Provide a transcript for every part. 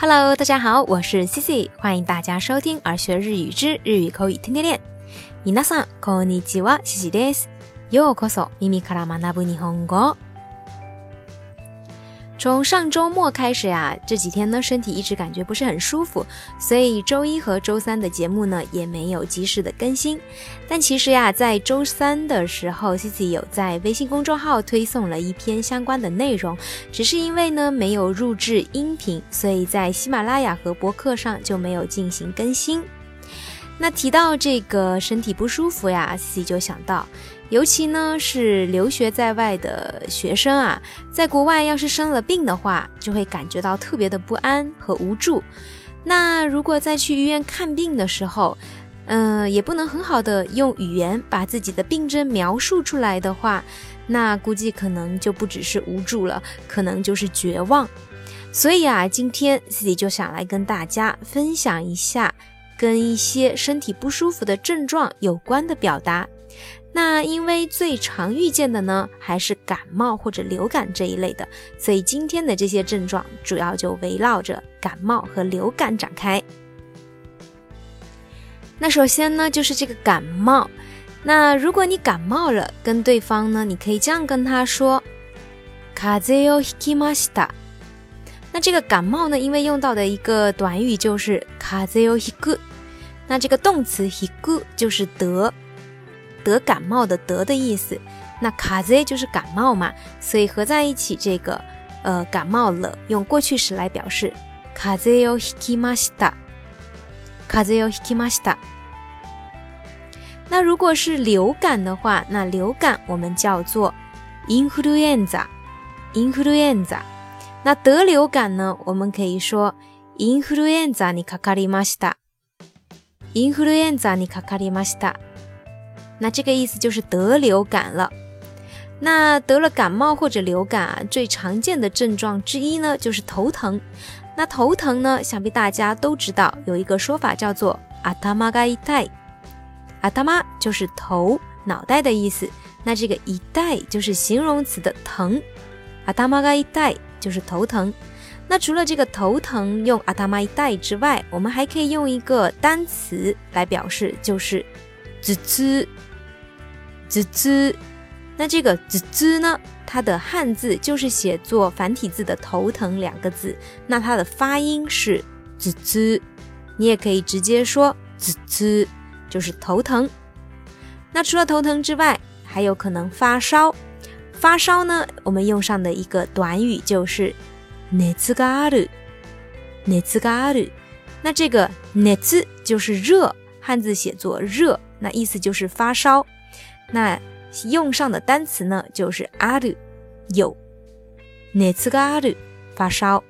Hello，大家好，我是 Cici，欢迎大家收听《而学日语之日语口语天天练》。皆さんこんにちは、Cici です。ようこそ耳から学ぶ日本語。 从上周末开始呀，这几天呢，身体一直感觉不是很舒服，所以周一和周三的节目呢也没有及时的更新。但其实呀，在周三的时候，Cici 有在微信公众号推送了一篇相关的内容，只是因为呢没有录制音频，所以在喜马拉雅和博客上就没有进行更新。那提到这个身体不舒服呀，C 就想到，尤其呢是留学在外的学生啊，在国外要是生了病的话，就会感觉到特别的不安和无助。那如果在去医院看病的时候，嗯，也不能很好的用语言把自己的病症描述出来的话，那估计可能就不只是无助了，可能就是绝望。所以啊，今天 c i 就想来跟大家分享一下。跟一些身体不舒服的症状有关的表达，那因为最常遇见的呢还是感冒或者流感这一类的，所以今天的这些症状主要就围绕着感冒和流感展开。那首先呢就是这个感冒，那如果你感冒了，跟对方呢你可以这样跟他说：風邪をひきました。那这个感冒呢，因为用到的一个短语就是風邪をひく。那这个动词 hiku 就是得 得感冒的得的意思，那卡 z 就是感冒嘛，所以合在一起，这个呃感冒了用过去时来表示卡 z をひきました，卡 z をひきました。那如果是流感的话，那流感我们叫做 influenza，influenza。那得流感呢，我们可以说 influenza にかかりました。インフルエンザにかかりました。 那这个意思就是得流感了。那得了感冒或者流感啊，最常见的症状之一呢，就是头疼。那头疼呢，想必大家都知道，有一个说法叫做阿タマが痛い。阿タマ就是头、脑袋的意思。那这个一代就是形容词的疼。阿タマが痛い就是头疼。那除了这个头疼用阿达玛一带之外，我们还可以用一个单词来表示，就是滋滋 滋滋。那这个滋滋呢，它的汉字就是写作繁体字的头疼两个字，那它的发音是滋滋。你也可以直接说滋滋，就是头疼。那除了头疼之外，还有可能发烧。发烧呢，我们用上的一个短语就是。熱がある，熱がある。那这个熱就是热，汉字写作热，那意思就是发烧。 那用上的单词呢，就是ある，有。熱がある，发烧。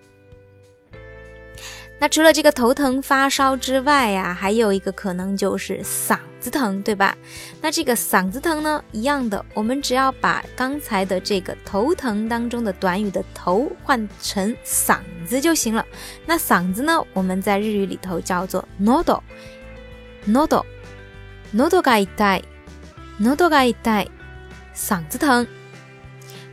那除了这个头疼发烧之外呀，还有一个可能就是嗓子疼，对吧？那这个嗓子疼呢，一样的，我们只要把刚才的这个头疼当中的短语的头换成嗓子就行了。那嗓子呢，我们在日语里头叫做 nodo，nodo，nodo Ga itai，nodo ga itai，嗓子疼。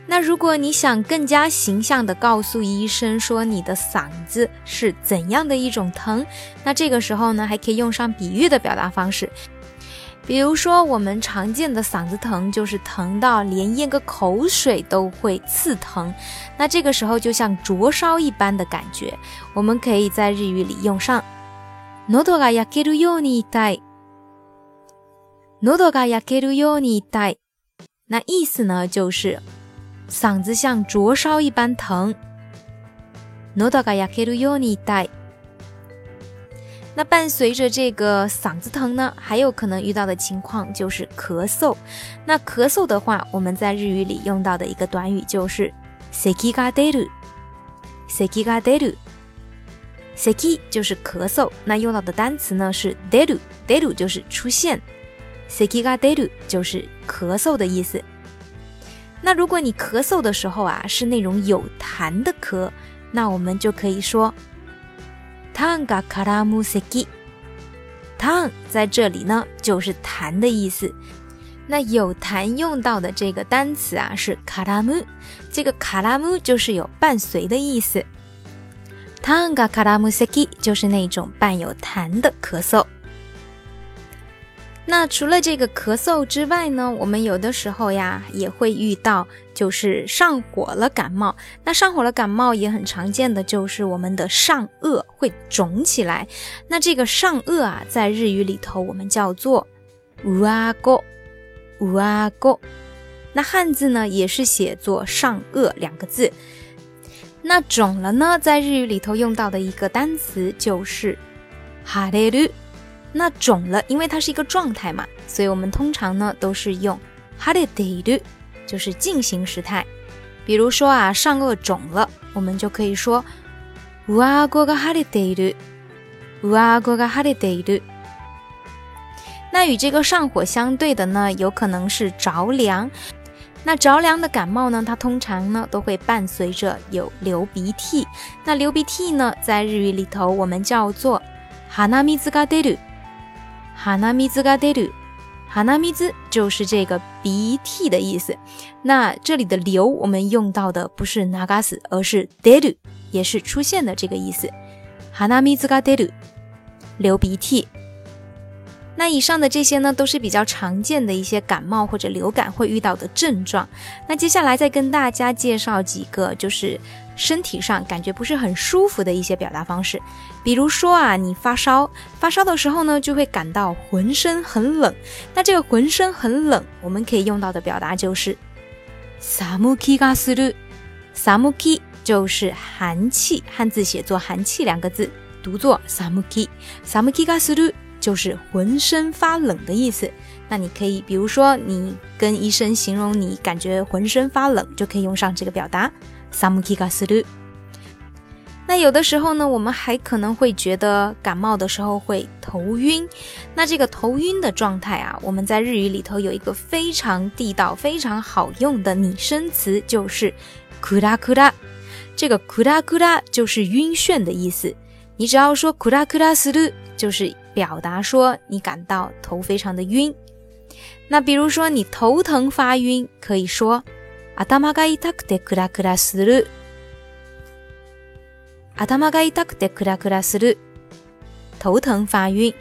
那如果你想更加形象的告诉医生说你的嗓子是怎样的一种疼，那这个时候呢，还可以用上比喻的表达方式，比如说我们常见的嗓子疼就是疼到连咽个口水都会刺疼，那这个时候就像灼烧一般的感觉，我们可以在日语里用上。nodo ga yakeru yoni itai，nodo ga yakeru yoni itai，那意思呢就是。嗓子像灼烧一般疼。喉が焼けるように痛い。那伴随着这个嗓子疼呢，还有可能遇到的情况就是咳嗽。那咳嗽的话，我们在日语里用到的一个短语就是咳が出る。咳が出る。咳就是咳嗽，那用到的单词呢是出る。出る就是出现。 咳が出る就是咳嗽的意思。那如果你咳嗽的时候啊，是那种有痰的咳，那我们就可以说“痰が絡む咳”。痰在这里呢，就是痰的意思。那有痰用到的这个单词啊，是“絡む”。这个“絡む”就是有伴随的意思。 痰が絡む咳就是那种伴有痰的咳嗽。 那除了这个咳嗽之外呢，我们有的时候呀也会遇到，就是上火了感冒。那上火了感冒也很常见的就是我们的上颚会肿起来。那这个上颚啊，在日语里头我们叫做乌阿沟，乌阿沟。那汉字呢也是写作上颚两个字。那肿了呢，在日语里头用到的一个单词就是哈雷鲁。那肿了，因为它是一个状态嘛，所以我们通常呢都是用ハレデル，就是进行时态。比如说啊，上颚肿了，我们就可以说ウアゴがハレデル，ウアゴがハレデル。那与这个上火相对的呢，有可能是着凉。那着凉的感冒呢，它通常呢都会伴随着有流鼻涕。那流鼻涕呢，在日语里头我们叫做ハナミズガデル。 哈纳米兹嘎德鲁，哈纳米兹就是这个鼻涕的意思。那这里的流，我们用到的不是ナガス，而是德鲁，也是出现的这个意思。哈纳米兹嘎德鲁，流鼻涕。 那以上的这些呢，都是比较常见的一些感冒或者流感会遇到的症状。那接下来再跟大家介绍几个，就是身体上感觉不是很舒服的一些表达方式。比如说啊，你发烧，发烧的时候呢，就会感到浑身很冷。那这个浑身很冷，我们可以用到的表达就是サムキガスル。サムキ就是寒气，汉字写作寒气两个字，读作サムキ。サムキガスル。 就是浑身发冷的意思。那你可以，比如说，你跟医生形容你感觉浑身发冷，就可以用上这个表达。那有的时候呢，我们还可能会觉得感冒的时候会头晕。那这个头晕的状态啊，我们在日语里头有一个非常地道、非常好用的拟声词，就是库拉库拉。这个库拉库拉就是晕眩的意思。你只要说库拉库拉斯鲁，就是。表达说你感到头非常的晕，那比如说你头疼发晕，可以说頭が痛くてクラクラする。頭が痛くてクラクラする。头疼发晕。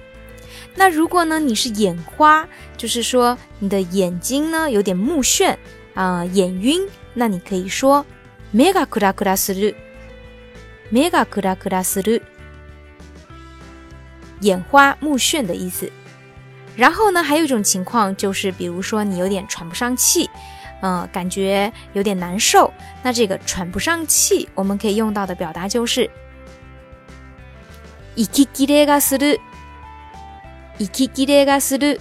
那如果呢你是眼花，就是说你的眼睛呢有点目眩啊，眼晕，那你可以说目がクラクラする。目がクラクラする。 眼花目眩的意思。然后呢，还有一种情况就是，比如说你有点喘不上气，嗯，感觉有点难受。那这个喘不上气，我们可以用到的表达就是息切れがする。息切れがする。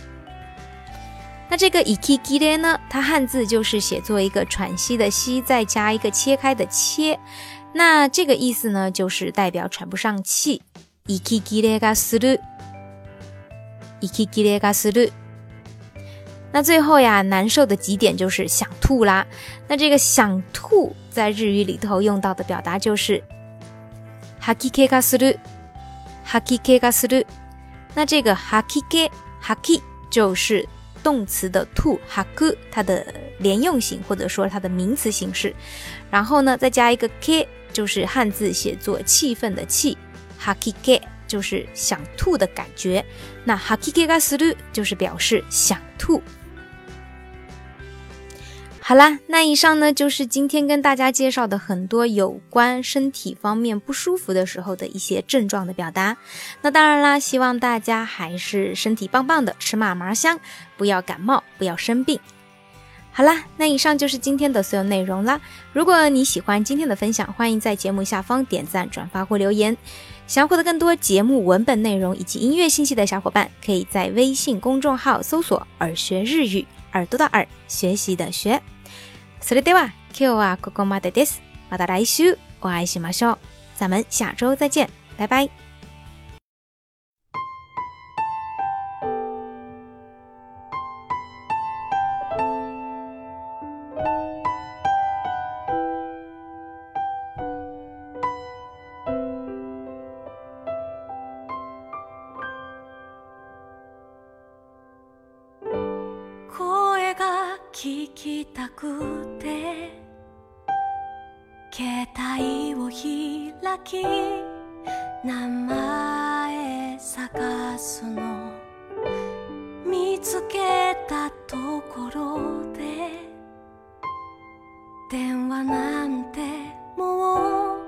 那这个息切れ呢，它汉字就是写作一个喘息的息，再加一个切开的切。那这个意思呢，就是代表喘不上气。 息切れがする，息切れがする。那最后呀，难受的极点就是想吐啦。那这个想吐在日语里头用到的表达就是吐き気がする，吐き気がする。那这个吐き気、吐き就是动词的吐，吐く它的连用型或者说它的名词形式。然后呢，再加一个気，就是汉字写作气氛的气。 哈基给就是想吐的感觉，那哈基给がする就是表示想吐。好啦，那以上呢就是今天跟大家介绍的很多有关身体方面不舒服的时候的一些症状的表达。那当然啦，希望大家还是身体棒棒的，吃嘛嘛香，不要感冒，不要生病。好啦，那以上就是今天的所有内容啦。如果你喜欢今天的分享，欢迎在节目下方点赞、转发或留言。 想要获得更多节目文本内容以及音乐信息的小伙伴，可以在微信公众号搜索“耳学日语”，耳朵的耳，学习的学。それでは今日はここまでです。また来週お会いしましょう。咱们下周再见，拜拜。 き名前探すの。見つけたところで電話なんてもう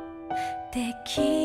できない。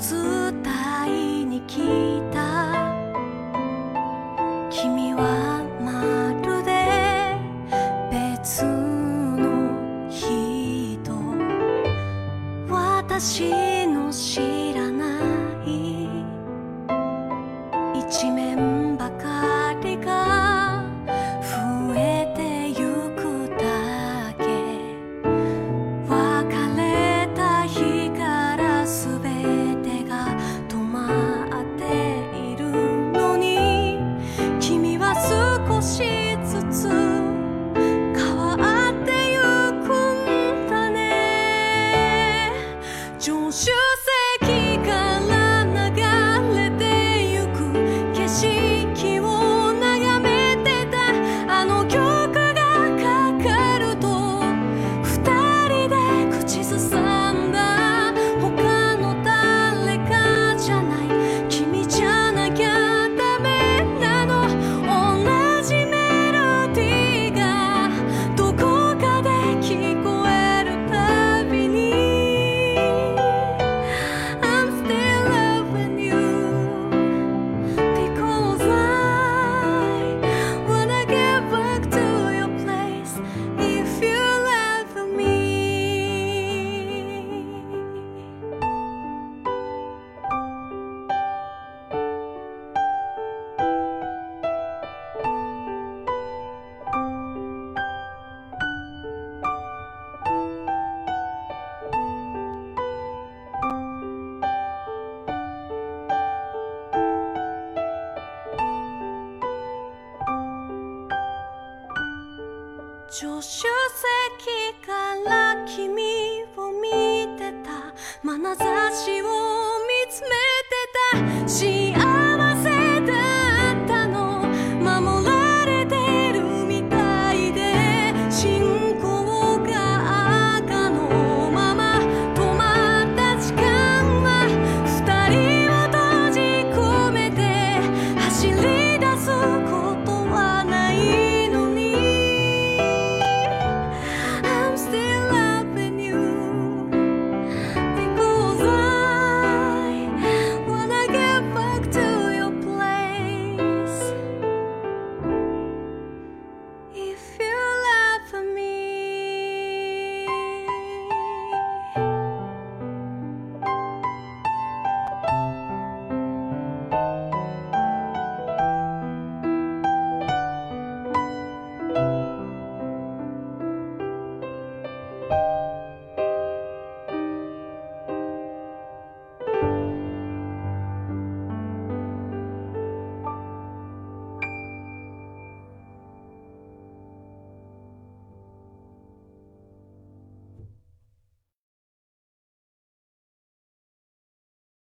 伝えに来た。君はまるで別の人。私助手席から君を見てた眼差しを見つめ